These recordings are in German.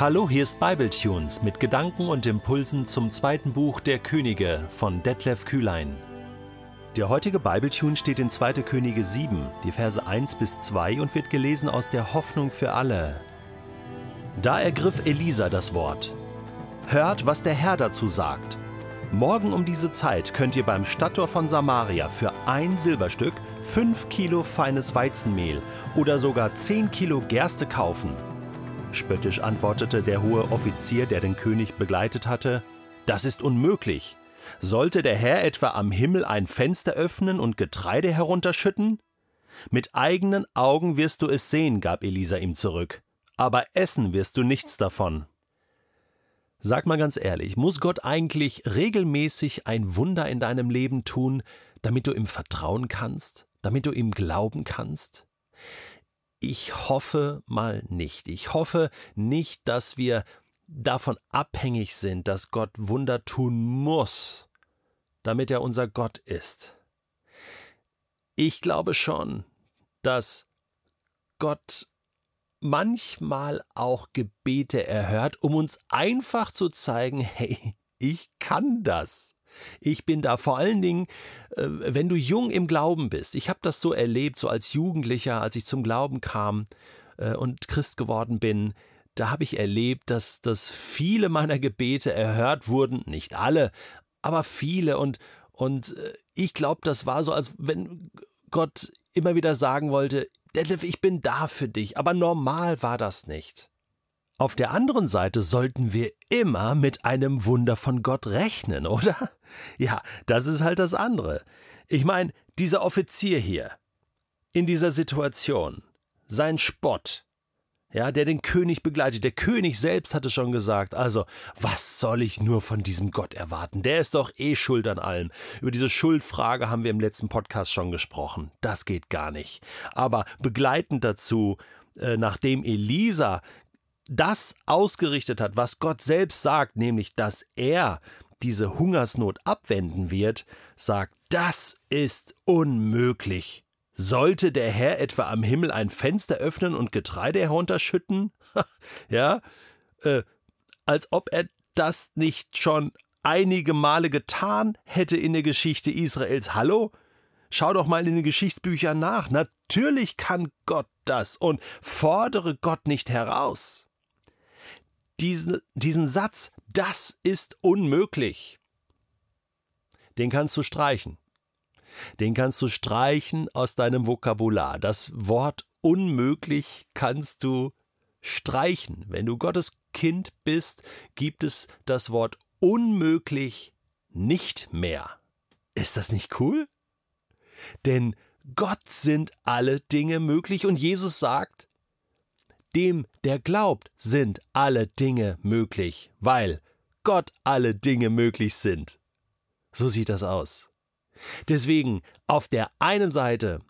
Hallo, hier ist Bibletunes mit Gedanken und Impulsen zum zweiten Buch der Könige von Detlef Kühlein. Der heutige Bibletune steht in 2. Könige 7, die Verse 1 bis 2 und wird gelesen aus der Hoffnung für alle. Da ergriff Elisa das Wort. Hört, was der Herr dazu sagt. Morgen um diese Zeit könnt ihr beim Stadttor von Samaria für ein Silberstück fünf Kilo feines Weizenmehl oder sogar zehn Kilo Gerste kaufen. Spöttisch antwortete der hohe Offizier, der den König begleitet hatte, Das ist unmöglich. Sollte der Herr etwa am Himmel ein Fenster öffnen und Getreide herunterschütten? Mit eigenen Augen wirst du es sehen, gab Elisa ihm zurück, aber essen wirst du nichts davon. Sag mal ganz ehrlich, muss Gott eigentlich regelmäßig ein Wunder in deinem Leben tun, damit du ihm vertrauen kannst, damit du ihm glauben kannst? Ich hoffe mal nicht. Ich hoffe nicht, dass wir davon abhängig sind, dass Gott Wunder tun muss, damit er unser Gott ist. Ich glaube schon, dass Gott manchmal auch Gebete erhört, um uns einfach zu zeigen, hey, ich kann das. Ich bin da vor allen Dingen, äh, wenn du jung im Glauben bist. Ich habe das so erlebt, so als Jugendlicher, als ich zum Glauben kam äh, und Christ geworden bin. Da habe ich erlebt, dass, dass viele meiner Gebete erhört wurden. Nicht alle, aber viele. Und, und äh, ich glaube, das war so, als wenn Gott immer wieder sagen wollte, Detlef, ich bin da für dich, aber normal war das nicht. Auf der anderen Seite sollten wir immer mit einem Wunder von Gott rechnen, oder? Ja, das ist halt das andere. Ich meine, dieser Offizier hier, in dieser Situation, sein Spott, ja, der den König begleitet. Der König selbst hatte schon gesagt, also, was soll ich nur von diesem Gott erwarten? Der ist doch eh schuld an allem. Über diese Schuldfrage haben wir im letzten Podcast schon gesprochen. Das geht gar nicht. Aber begleitend dazu, äh, nachdem Elisa das ausgerichtet hat, was Gott selbst sagt, nämlich, dass er diese Hungersnot abwenden wird, sagt, das ist unmöglich. Sollte der Herr etwa am Himmel ein Fenster öffnen und Getreide herunterschütten? ja, äh, als ob er das nicht schon einige Male getan hätte in der Geschichte Israels. Hallo? Schau doch mal in den Geschichtsbüchern nach. Natürlich kann Gott das und fordere Gott nicht heraus. Diesen, diesen Satz, das ist unmöglich, den kannst du streichen. Den kannst du streichen aus deinem Vokabular. Das Wort unmöglich kannst du streichen. Wenn du Gottes Kind bist, gibt es das Wort unmöglich nicht mehr. Ist das nicht cool? Denn Gott sind alle Dinge möglich und Jesus sagt, dem, der glaubt, sind alle Dinge möglich, weil Gott alle Dinge möglich sind. So sieht das aus. Deswegen auf der einen Seite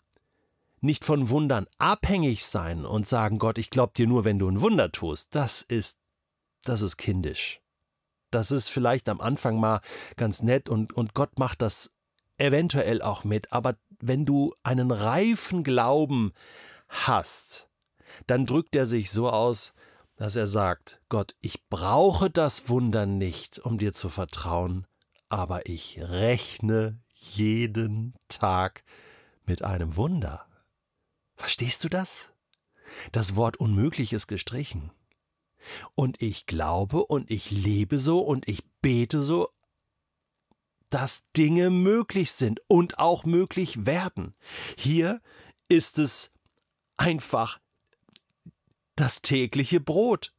nicht von Wundern abhängig sein und sagen, Gott, ich glaub dir nur, wenn du ein Wunder tust, das ist, das ist kindisch. Das ist vielleicht am Anfang mal ganz nett und, und Gott macht das eventuell auch mit, aber wenn du einen reifen Glauben hast, dann drückt er sich so aus, dass er sagt, Gott, ich brauche das Wunder nicht, um dir zu vertrauen, aber ich rechne jeden Tag mit einem Wunder. Verstehst du das? Das Wort unmöglich ist gestrichen. Und ich glaube und ich lebe so und ich bete so, dass Dinge möglich sind und auch möglich werden. Hier ist es einfach das tägliche Brot,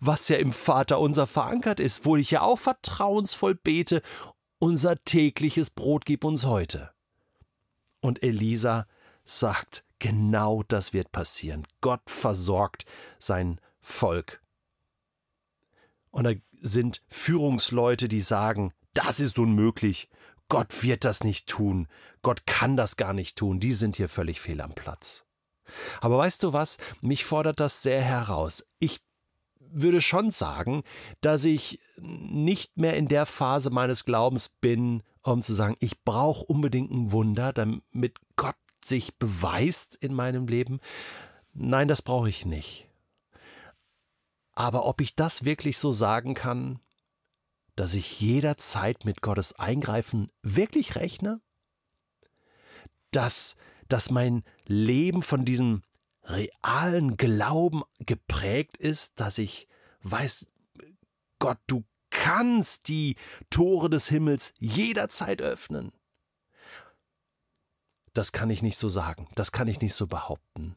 was ja im Vater unser verankert ist, wo ich ja auch vertrauensvoll bete unser tägliches Brot gib uns heute. Und Elisa sagt, genau das wird passieren. Gott versorgt sein Volk. Und da sind Führungsleute, die sagen, das ist unmöglich. Gott wird das nicht tun. Gott kann das gar nicht tun. Die sind hier völlig fehl am Platz. Aber weißt du was? Mich fordert das sehr heraus. Ich würde schon sagen, dass ich nicht mehr in der Phase meines Glaubens bin, um zu sagen, ich brauche unbedingt ein Wunder, damit Gott sich beweist in meinem Leben. Nein, das brauche ich nicht. Aber ob ich das wirklich so sagen kann, dass ich jederzeit mit Gottes Eingreifen wirklich rechne? Dass, dass mein Leben von diesem realen Glauben geprägt ist, dass ich weiß, Gott, du kannst die Tore des Himmels jederzeit öffnen. Das kann ich nicht so sagen, das kann ich nicht so behaupten.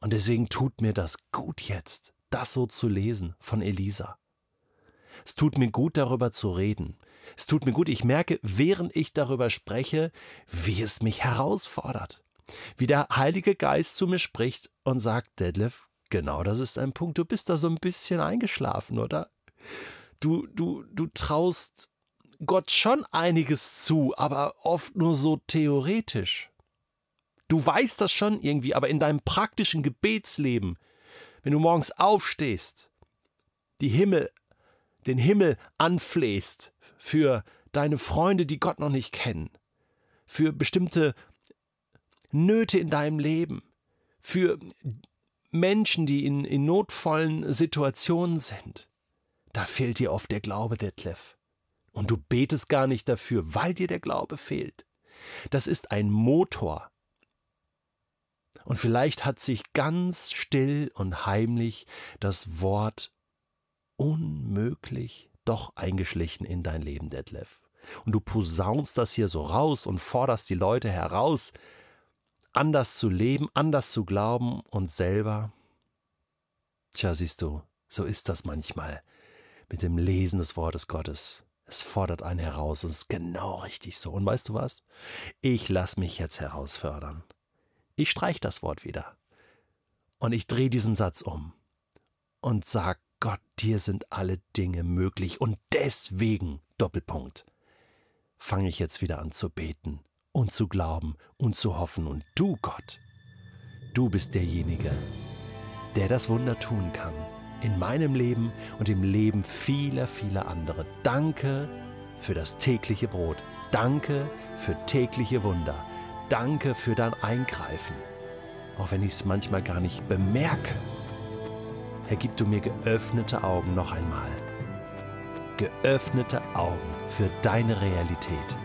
Und deswegen tut mir das gut jetzt, das so zu lesen von Elisa. Es tut mir gut, darüber zu reden. Es tut mir gut, ich merke, während ich darüber spreche, wie es mich herausfordert. Wie der Heilige Geist zu mir spricht und sagt, Detlef, genau das ist ein Punkt, du bist da so ein bisschen eingeschlafen, oder? Du, du, du traust Gott schon einiges zu, aber oft nur so theoretisch. Du weißt das schon irgendwie, aber in deinem praktischen Gebetsleben, wenn du morgens aufstehst, die Himmel den Himmel anflehst für deine Freunde, die Gott noch nicht kennen, für bestimmte Nöte in deinem Leben, für Menschen, die in, in notvollen Situationen sind, da fehlt dir oft der Glaube, Detlef. Und du betest gar nicht dafür, weil dir der Glaube fehlt. Das ist ein Motor. Und vielleicht hat sich ganz still und heimlich das Wort unmöglich doch eingeschlichen in dein Leben, Detlef. Und du posaunst das hier so raus und forderst die Leute heraus, anders zu leben, anders zu glauben und selber. Tja, siehst du, so ist das manchmal mit dem Lesen des Wortes Gottes. Es fordert einen heraus und es ist genau richtig so. Und weißt du was? Ich lass mich jetzt herausfördern. Ich streich das Wort wieder. Und ich drehe diesen Satz um und sag Gott, dir sind alle Dinge möglich und deswegen, Doppelpunkt, fange ich jetzt wieder an zu beten und zu glauben und zu hoffen. Und du, Gott, du bist derjenige, der das Wunder tun kann. In meinem Leben und im Leben vieler, vieler andere. Danke für das tägliche Brot. Danke für tägliche Wunder. Danke für dein Eingreifen. Auch wenn ich es manchmal gar nicht bemerke. Herr, gib du mir geöffnete Augen noch einmal. Geöffnete Augen für deine Realität.